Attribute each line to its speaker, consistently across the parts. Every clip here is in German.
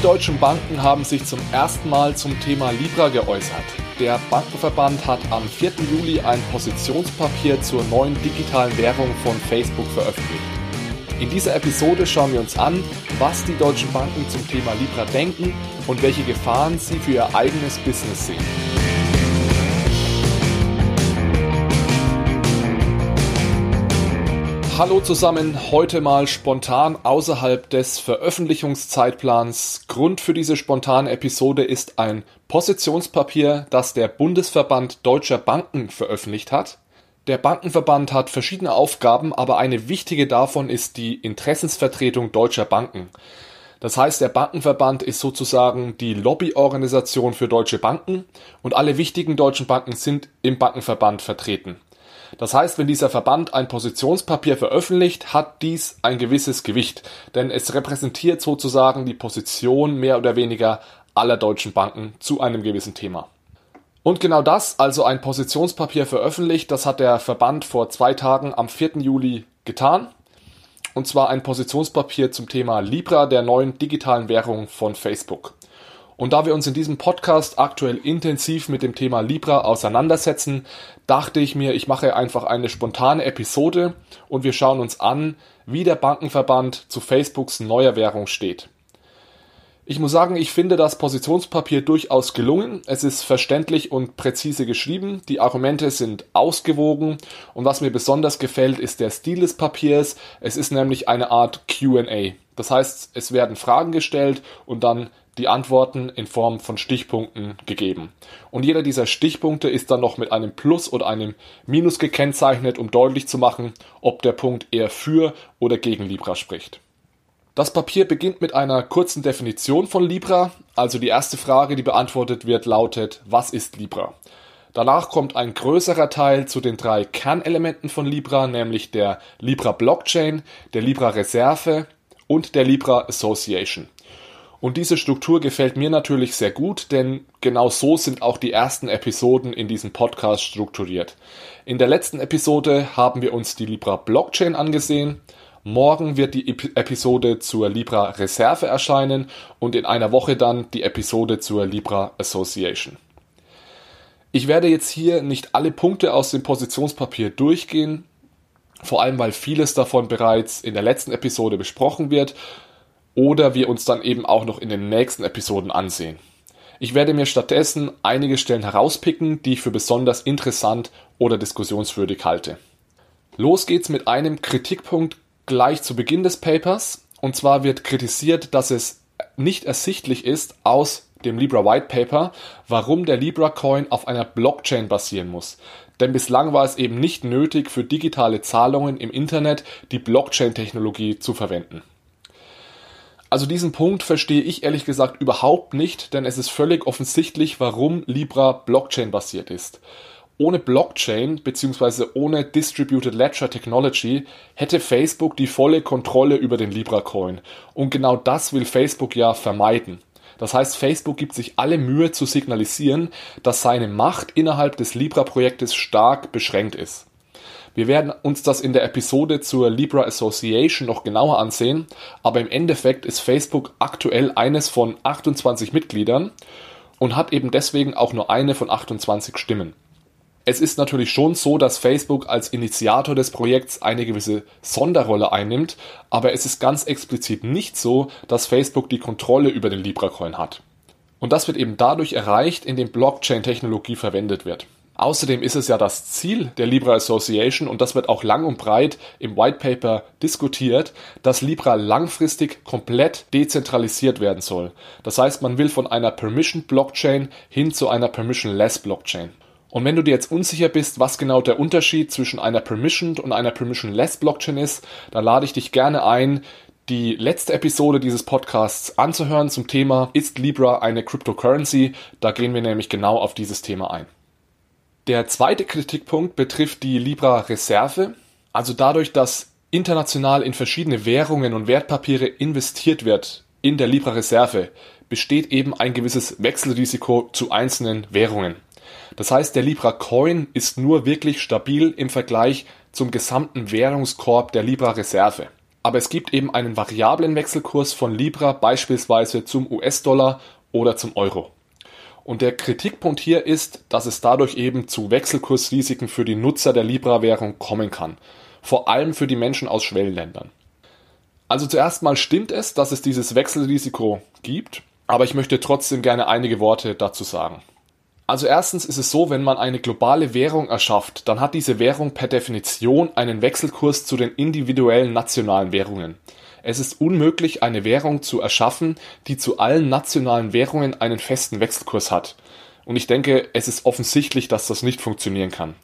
Speaker 1: Die deutschen Banken haben sich zum ersten Mal zum Thema Libra geäußert. Der Bankenverband hat am 4. Juli ein Positionspapier zur neuen digitalen Währung von Facebook veröffentlicht. In dieser Episode schauen wir uns an, was die deutschen Banken zum Thema Libra denken und welche Gefahren sie für ihr eigenes Business sehen. Hallo zusammen, heute mal spontan außerhalb des Veröffentlichungszeitplans. Grund für diese spontane Episode ist ein Positionspapier, das der Bundesverband Deutscher Banken veröffentlicht hat. Der Bankenverband hat verschiedene Aufgaben, aber eine wichtige davon ist die Interessensvertretung deutscher Banken. Das heißt, der Bankenverband ist sozusagen die Lobbyorganisation für deutsche Banken und alle wichtigen deutschen Banken sind im Bankenverband vertreten. Das heißt, wenn dieser Verband ein Positionspapier veröffentlicht, hat dies ein gewisses Gewicht, denn es repräsentiert sozusagen die Position mehr oder weniger aller deutschen Banken zu einem gewissen Thema. Und genau das, also ein Positionspapier veröffentlicht, das hat der Verband vor zwei Tagen am 4. Juli getan. Und zwar ein Positionspapier zum Thema Libra, der neuen digitalen Währung von Facebook. Und da wir uns in diesem Podcast aktuell intensiv mit dem Thema Libra auseinandersetzen, dachte ich mir, ich mache einfach eine spontane Episode und wir schauen uns an, wie der Bankenverband zu Facebooks neuer Währung steht. Ich muss sagen, ich finde das Positionspapier durchaus gelungen. Es ist verständlich und präzise geschrieben. Die Argumente sind ausgewogen. Und was mir besonders gefällt, ist der Stil des Papiers. Es ist nämlich eine Art QA. Das heißt, es werden Fragen gestellt und dann die Antworten in Form von Stichpunkten gegeben. Und jeder dieser Stichpunkte ist dann noch mit einem Plus oder einem Minus gekennzeichnet, um deutlich zu machen, ob der Punkt eher für oder gegen Libra spricht. Das Papier beginnt mit einer kurzen Definition von Libra. Also die erste Frage, die beantwortet wird, lautet, was ist Libra? Danach kommt ein größerer Teil zu den drei Kernelementen von Libra, nämlich der Libra Blockchain, der Libra Reserve und der Libra Association. Und diese Struktur gefällt mir natürlich sehr gut, denn genau so sind auch die ersten Episoden in diesem Podcast strukturiert. In der letzten Episode haben wir uns die Libra Blockchain angesehen. Morgen wird die Episode zur Libra Reserve erscheinen und in einer Woche dann die Episode zur Libra Association. Ich werde jetzt hier nicht alle Punkte aus dem Positionspapier durchgehen, vor allem weil vieles davon bereits in der letzten Episode besprochen wird oder wir uns dann eben auch noch in den nächsten Episoden ansehen. Ich werde mir stattdessen einige Stellen herauspicken, die ich für besonders interessant oder diskussionswürdig halte. Los geht's mit einem Kritikpunkt gleich zu Beginn des Papers. Und zwar wird kritisiert, dass es nicht ersichtlich ist aus dem Libra White Paper, warum der Libra Coin auf einer Blockchain basieren muss. Denn bislang war es eben nicht nötig, für digitale Zahlungen im Internet die Blockchain-Technologie zu verwenden. Also diesen Punkt verstehe ich ehrlich gesagt überhaupt nicht, denn es ist völlig offensichtlich, warum Libra Blockchain basiert ist. Ohne Blockchain bzw. ohne Distributed Ledger Technology hätte Facebook die volle Kontrolle über den Libra Coin. Und genau das will Facebook ja vermeiden. Das heißt, Facebook gibt sich alle Mühe zu signalisieren, dass seine Macht innerhalb des Libra-Projektes stark beschränkt ist. Wir werden uns das in der Episode zur Libra Association noch genauer ansehen, aber im Endeffekt ist Facebook aktuell eines von 28 Mitgliedern und hat eben deswegen auch nur eine von 28 Stimmen. Es ist natürlich schon so, dass Facebook als Initiator des Projekts eine gewisse Sonderrolle einnimmt, aber es ist ganz explizit nicht so, dass Facebook die Kontrolle über den Libra-Coin hat. Und das wird eben dadurch erreicht, indem Blockchain-Technologie verwendet wird. Außerdem ist es ja das Ziel der Libra Association und das wird auch lang und breit im White Paper diskutiert, dass Libra langfristig komplett dezentralisiert werden soll. Das heißt, man will von einer Permission Blockchain hin zu einer Permissionless Blockchain. Und wenn du dir jetzt unsicher bist, was genau der Unterschied zwischen einer Permissioned und einer Permissionless Blockchain ist, dann lade ich dich gerne ein, die letzte Episode dieses Podcasts anzuhören zum Thema Ist Libra eine Cryptocurrency? Da gehen wir nämlich genau auf dieses Thema ein. Der zweite Kritikpunkt betrifft die Libra Reserve, also dadurch, dass international in verschiedene Währungen und Wertpapiere investiert wird in der Libra Reserve, besteht eben ein gewisses Wechselrisiko zu einzelnen Währungen. Das heißt, der Libra Coin ist nur wirklich stabil im Vergleich zum gesamten Währungskorb der Libra Reserve. aber es gibt eben einen variablen Wechselkurs von Libra beispielsweise zum US-Dollar oder zum Euro. Und der Kritikpunkt hier ist, dass es dadurch eben zu Wechselkursrisiken für die Nutzer der Libra-Währung kommen kann. Vor allem für die Menschen aus Schwellenländern. Also zuerst mal stimmt es, dass es dieses Wechselrisiko gibt, aber ich möchte trotzdem gerne einige Worte dazu sagen. Also erstens ist es so, wenn man eine globale Währung erschafft, dann hat diese Währung per Definition einen Wechselkurs zu den individuellen nationalen Währungen. Es ist unmöglich, eine Währung zu erschaffen, die zu allen nationalen Währungen einen festen Wechselkurs hat. Und ich denke, es ist offensichtlich, dass das nicht funktionieren kann.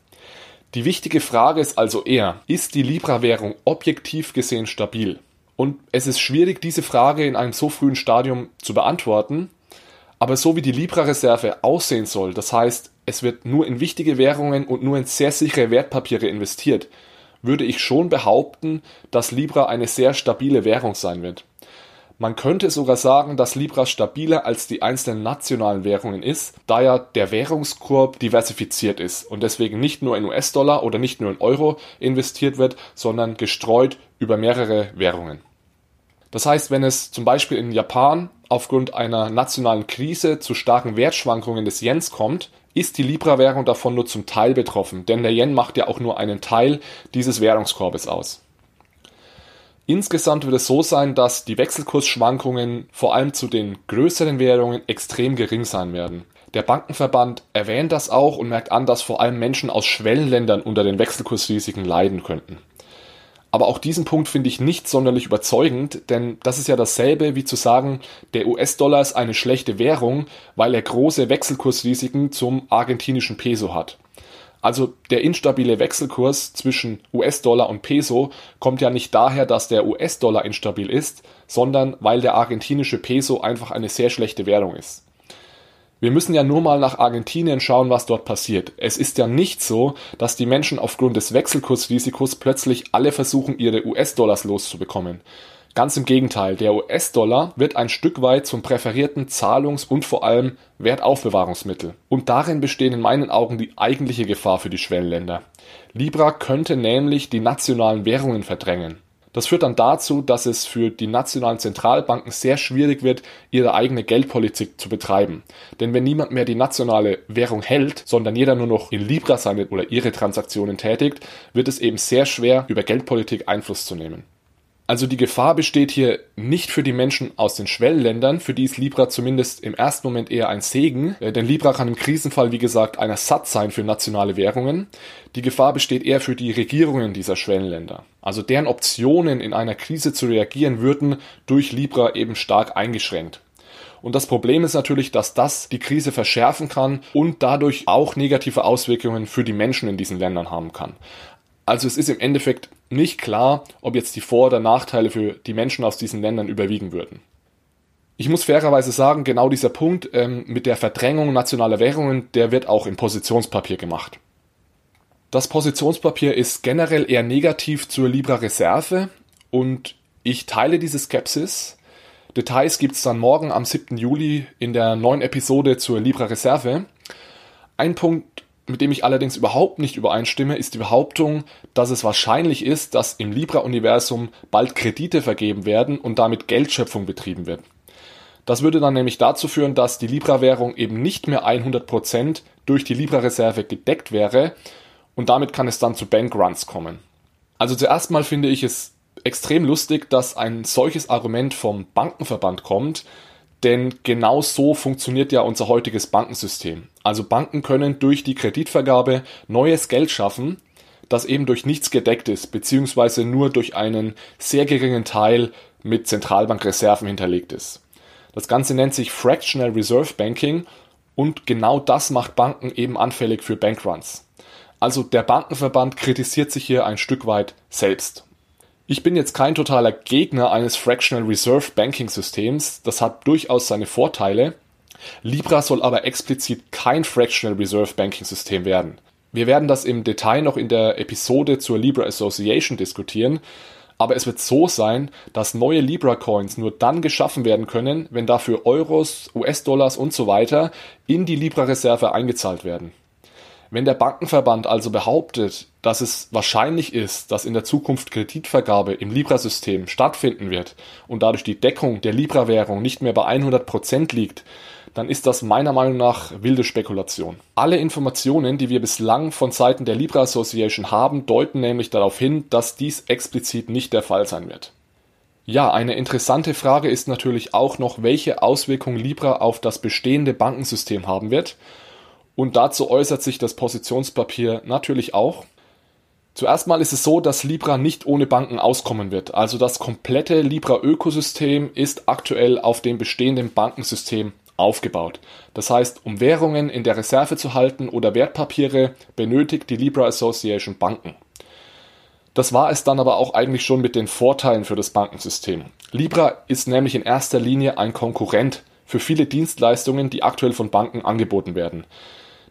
Speaker 1: Die wichtige Frage ist also eher, ist die Libra-Währung objektiv gesehen stabil? Und es ist schwierig, diese Frage in einem so frühen Stadium zu beantworten, aber so wie die Libra-Reserve aussehen soll, das heißt, es wird nur in wichtige Währungen und nur in sehr sichere Wertpapiere investiert, würde ich schon behaupten, dass Libra eine sehr stabile Währung sein wird. Man könnte sogar sagen, dass Libra stabiler als die einzelnen nationalen Währungen ist, da ja der Währungskorb diversifiziert ist und deswegen nicht nur in US-Dollar oder nicht nur in Euro investiert wird, sondern gestreut über mehrere Währungen. Das heißt, wenn es zum Beispiel in Japan aufgrund einer nationalen Krise zu starken Wertschwankungen des Yens kommt, ist die Libra-Währung davon nur zum Teil betroffen, denn der Yen macht ja auch nur einen Teil dieses Währungskorbes aus. Insgesamt wird es so sein, dass die Wechselkursschwankungen vor allem zu den größeren Währungen extrem gering sein werden. Der Bankenverband erwähnt das auch und merkt an, dass vor allem Menschen aus Schwellenländern unter den Wechselkursrisiken leiden könnten. Aber auch diesen Punkt finde ich nicht sonderlich überzeugend, denn das ist ja dasselbe wie zu sagen, der US-Dollar ist eine schlechte Währung, weil er große Wechselkursrisiken zum argentinischen Peso hat. Also der instabile Wechselkurs zwischen US-Dollar und Peso kommt ja nicht daher, dass der US-Dollar instabil ist, sondern weil der argentinische Peso einfach eine sehr schlechte Währung ist. Wir müssen ja nur mal nach Argentinien schauen, was dort passiert. Es ist ja nicht so, dass die Menschen aufgrund des Wechselkursrisikos plötzlich alle versuchen, ihre US-Dollars loszubekommen. Ganz im Gegenteil, der US-Dollar wird ein Stück weit zum präferierten Zahlungs- und vor allem Wertaufbewahrungsmittel. Und darin besteht in meinen Augen die eigentliche Gefahr für die Schwellenländer. Libra könnte nämlich die nationalen Währungen verdrängen. Das führt dann dazu, dass es für die nationalen Zentralbanken sehr schwierig wird, ihre eigene Geldpolitik zu betreiben. Denn wenn niemand mehr die nationale Währung hält, sondern jeder nur noch in Libra seine oder ihre Transaktionen tätigt, wird es eben sehr schwer, über Geldpolitik Einfluss zu nehmen. Also die Gefahr besteht hier nicht für die Menschen aus den Schwellenländern, für die ist Libra zumindest im ersten Moment eher ein Segen, äh, denn Libra kann im Krisenfall wie gesagt ein Ersatz sein für nationale Währungen. Die Gefahr besteht eher für die Regierungen dieser Schwellenländer. Also deren Optionen in einer Krise zu reagieren würden durch Libra eben stark eingeschränkt. Und das Problem ist natürlich, dass das die Krise verschärfen kann und dadurch auch negative Auswirkungen für die Menschen in diesen Ländern haben kann. Also es ist im Endeffekt nicht klar, ob jetzt die Vor- oder Nachteile für die Menschen aus diesen Ländern überwiegen würden. Ich muss fairerweise sagen, genau dieser Punkt ähm, mit der Verdrängung nationaler Währungen, der wird auch im Positionspapier gemacht. Das Positionspapier ist generell eher negativ zur Libra Reserve und ich teile diese Skepsis. Details gibt es dann morgen am 7. Juli in der neuen Episode zur Libra Reserve. Ein Punkt, mit dem ich allerdings überhaupt nicht übereinstimme, ist die Behauptung, dass es wahrscheinlich ist, dass im Libra-Universum bald Kredite vergeben werden und damit Geldschöpfung betrieben wird. Das würde dann nämlich dazu führen, dass die Libra-Währung eben nicht mehr 100% durch die Libra-Reserve gedeckt wäre und damit kann es dann zu Bankruns kommen. Also zuerst mal finde ich es extrem lustig, dass ein solches Argument vom Bankenverband kommt, denn genau so funktioniert ja unser heutiges Bankensystem. Also Banken können durch die Kreditvergabe neues Geld schaffen, das eben durch nichts gedeckt ist, beziehungsweise nur durch einen sehr geringen Teil mit Zentralbankreserven hinterlegt ist. Das Ganze nennt sich Fractional Reserve Banking und genau das macht Banken eben anfällig für Bankruns. Also der Bankenverband kritisiert sich hier ein Stück weit selbst. Ich bin jetzt kein totaler Gegner eines Fractional Reserve Banking Systems, das hat durchaus seine Vorteile. Libra soll aber explizit kein Fractional Reserve Banking System werden. Wir werden das im Detail noch in der Episode zur Libra Association diskutieren, aber es wird so sein, dass neue Libra Coins nur dann geschaffen werden können, wenn dafür Euros, US-Dollars und so weiter in die Libra Reserve eingezahlt werden. Wenn der Bankenverband also behauptet, dass es wahrscheinlich ist, dass in der Zukunft Kreditvergabe im Libra-System stattfinden wird und dadurch die Deckung der Libra-Währung nicht mehr bei 100% liegt, dann ist das meiner Meinung nach wilde Spekulation. Alle Informationen, die wir bislang von Seiten der Libra Association haben, deuten nämlich darauf hin, dass dies explizit nicht der Fall sein wird. Ja, eine interessante Frage ist natürlich auch noch, welche Auswirkungen Libra auf das bestehende Bankensystem haben wird. Und dazu äußert sich das Positionspapier natürlich auch. Zuerst mal ist es so, dass Libra nicht ohne Banken auskommen wird. Also das komplette Libra-Ökosystem ist aktuell auf dem bestehenden Bankensystem aufgebaut. Das heißt, um Währungen in der Reserve zu halten oder Wertpapiere, benötigt die Libra Association Banken. Das war es dann aber auch eigentlich schon mit den Vorteilen für das Bankensystem. Libra ist nämlich in erster Linie ein Konkurrent für viele Dienstleistungen, die aktuell von Banken angeboten werden.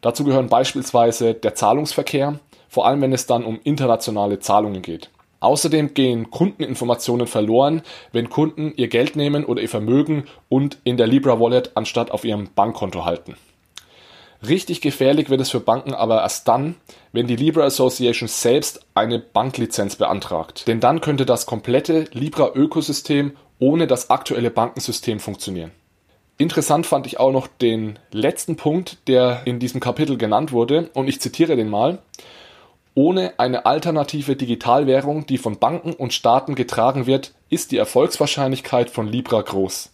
Speaker 1: Dazu gehören beispielsweise der Zahlungsverkehr, vor allem wenn es dann um internationale Zahlungen geht. Außerdem gehen Kundeninformationen verloren, wenn Kunden ihr Geld nehmen oder ihr Vermögen und in der Libra Wallet anstatt auf ihrem Bankkonto halten. Richtig gefährlich wird es für Banken aber erst dann, wenn die Libra Association selbst eine Banklizenz beantragt. Denn dann könnte das komplette Libra-Ökosystem ohne das aktuelle Bankensystem funktionieren. Interessant fand ich auch noch den letzten Punkt, der in diesem Kapitel genannt wurde, und ich zitiere den mal. Ohne eine alternative Digitalwährung, die von Banken und Staaten getragen wird, ist die Erfolgswahrscheinlichkeit von Libra groß.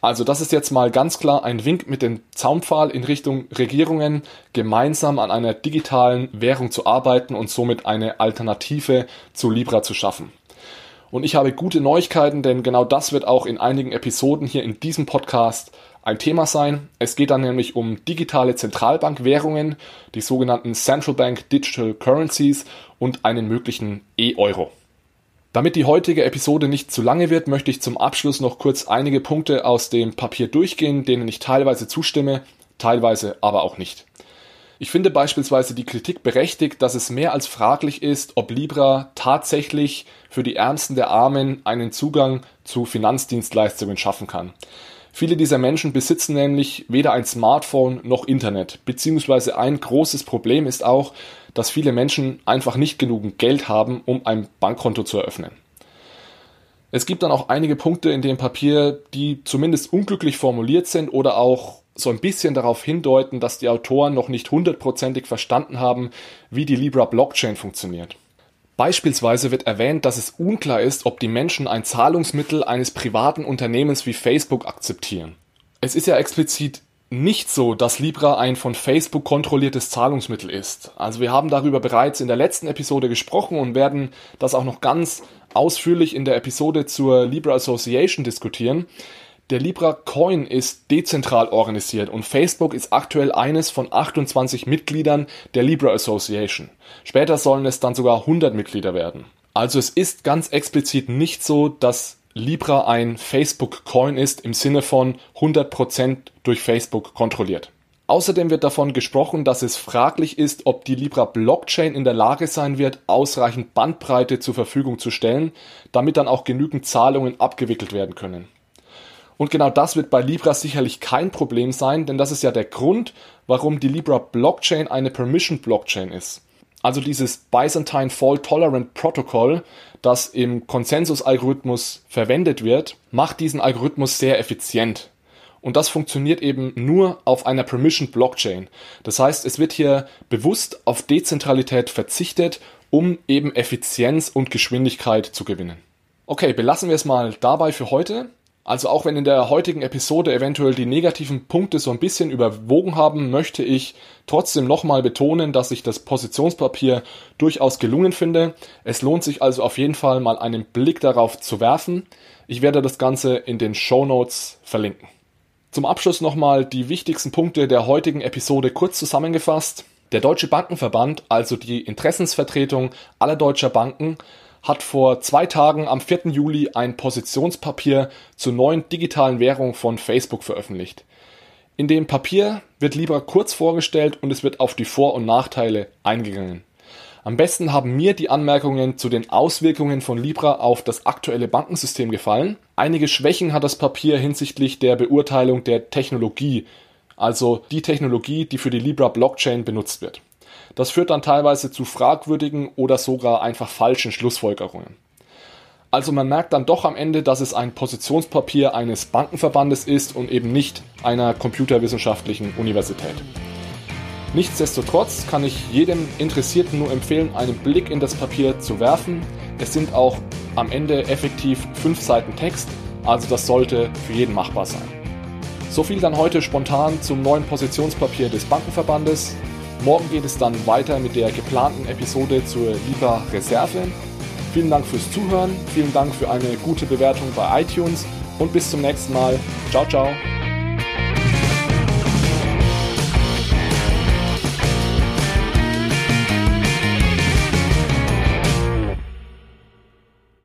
Speaker 1: Also das ist jetzt mal ganz klar ein Wink mit dem Zaunpfahl in Richtung Regierungen, gemeinsam an einer digitalen Währung zu arbeiten und somit eine Alternative zu Libra zu schaffen. Und ich habe gute Neuigkeiten, denn genau das wird auch in einigen Episoden hier in diesem Podcast ein Thema sein. Es geht dann nämlich um digitale Zentralbankwährungen, die sogenannten Central Bank Digital Currencies und einen möglichen E-Euro. Damit die heutige Episode nicht zu lange wird, möchte ich zum Abschluss noch kurz einige Punkte aus dem Papier durchgehen, denen ich teilweise zustimme, teilweise aber auch nicht. Ich finde beispielsweise die Kritik berechtigt, dass es mehr als fraglich ist, ob Libra tatsächlich für die Ärmsten der Armen einen Zugang zu Finanzdienstleistungen schaffen kann. Viele dieser Menschen besitzen nämlich weder ein Smartphone noch Internet, beziehungsweise ein großes Problem ist auch, dass viele Menschen einfach nicht genug Geld haben, um ein Bankkonto zu eröffnen. Es gibt dann auch einige Punkte in dem Papier, die zumindest unglücklich formuliert sind oder auch so ein bisschen darauf hindeuten, dass die Autoren noch nicht hundertprozentig verstanden haben, wie die Libra Blockchain funktioniert. Beispielsweise wird erwähnt, dass es unklar ist, ob die Menschen ein Zahlungsmittel eines privaten Unternehmens wie Facebook akzeptieren. Es ist ja explizit nicht so, dass Libra ein von Facebook kontrolliertes Zahlungsmittel ist. Also wir haben darüber bereits in der letzten Episode gesprochen und werden das auch noch ganz ausführlich in der Episode zur Libra Association diskutieren. Der Libra Coin ist dezentral organisiert und Facebook ist aktuell eines von 28 Mitgliedern der Libra Association. Später sollen es dann sogar 100 Mitglieder werden. Also es ist ganz explizit nicht so, dass Libra ein Facebook Coin ist im Sinne von 100% durch Facebook kontrolliert. Außerdem wird davon gesprochen, dass es fraglich ist, ob die Libra Blockchain in der Lage sein wird, ausreichend Bandbreite zur Verfügung zu stellen, damit dann auch genügend Zahlungen abgewickelt werden können. Und genau das wird bei Libra sicherlich kein Problem sein, denn das ist ja der Grund, warum die Libra Blockchain eine Permission Blockchain ist. Also dieses Byzantine Fault Tolerant Protocol, das im Konsensus-Algorithmus verwendet wird, macht diesen Algorithmus sehr effizient. Und das funktioniert eben nur auf einer Permission Blockchain. Das heißt, es wird hier bewusst auf Dezentralität verzichtet, um eben Effizienz und Geschwindigkeit zu gewinnen. Okay, belassen wir es mal dabei für heute. Also auch wenn in der heutigen Episode eventuell die negativen Punkte so ein bisschen überwogen haben, möchte ich trotzdem nochmal betonen, dass ich das Positionspapier durchaus gelungen finde. Es lohnt sich also auf jeden Fall mal einen Blick darauf zu werfen. Ich werde das Ganze in den Show Notes verlinken. Zum Abschluss nochmal die wichtigsten Punkte der heutigen Episode kurz zusammengefasst. Der Deutsche Bankenverband, also die Interessensvertretung aller deutscher Banken, hat vor zwei Tagen am 4. Juli ein Positionspapier zur neuen digitalen Währung von Facebook veröffentlicht. In dem Papier wird Libra kurz vorgestellt und es wird auf die Vor- und Nachteile eingegangen. Am besten haben mir die Anmerkungen zu den Auswirkungen von Libra auf das aktuelle Bankensystem gefallen. Einige Schwächen hat das Papier hinsichtlich der Beurteilung der Technologie also die Technologie, die für die Libra Blockchain benutzt wird. Das führt dann teilweise zu fragwürdigen oder sogar einfach falschen Schlussfolgerungen. Also man merkt dann doch am Ende, dass es ein Positionspapier eines Bankenverbandes ist und eben nicht einer computerwissenschaftlichen Universität. Nichtsdestotrotz kann ich jedem Interessierten nur empfehlen, einen Blick in das Papier zu werfen. Es sind auch am Ende effektiv fünf Seiten Text, also das sollte für jeden machbar sein. So viel dann heute spontan zum neuen Positionspapier des Bankenverbandes. Morgen geht es dann weiter mit der geplanten Episode zur Libra Reserve. Vielen Dank fürs Zuhören, vielen Dank für eine gute Bewertung bei iTunes und bis zum nächsten Mal. Ciao, ciao.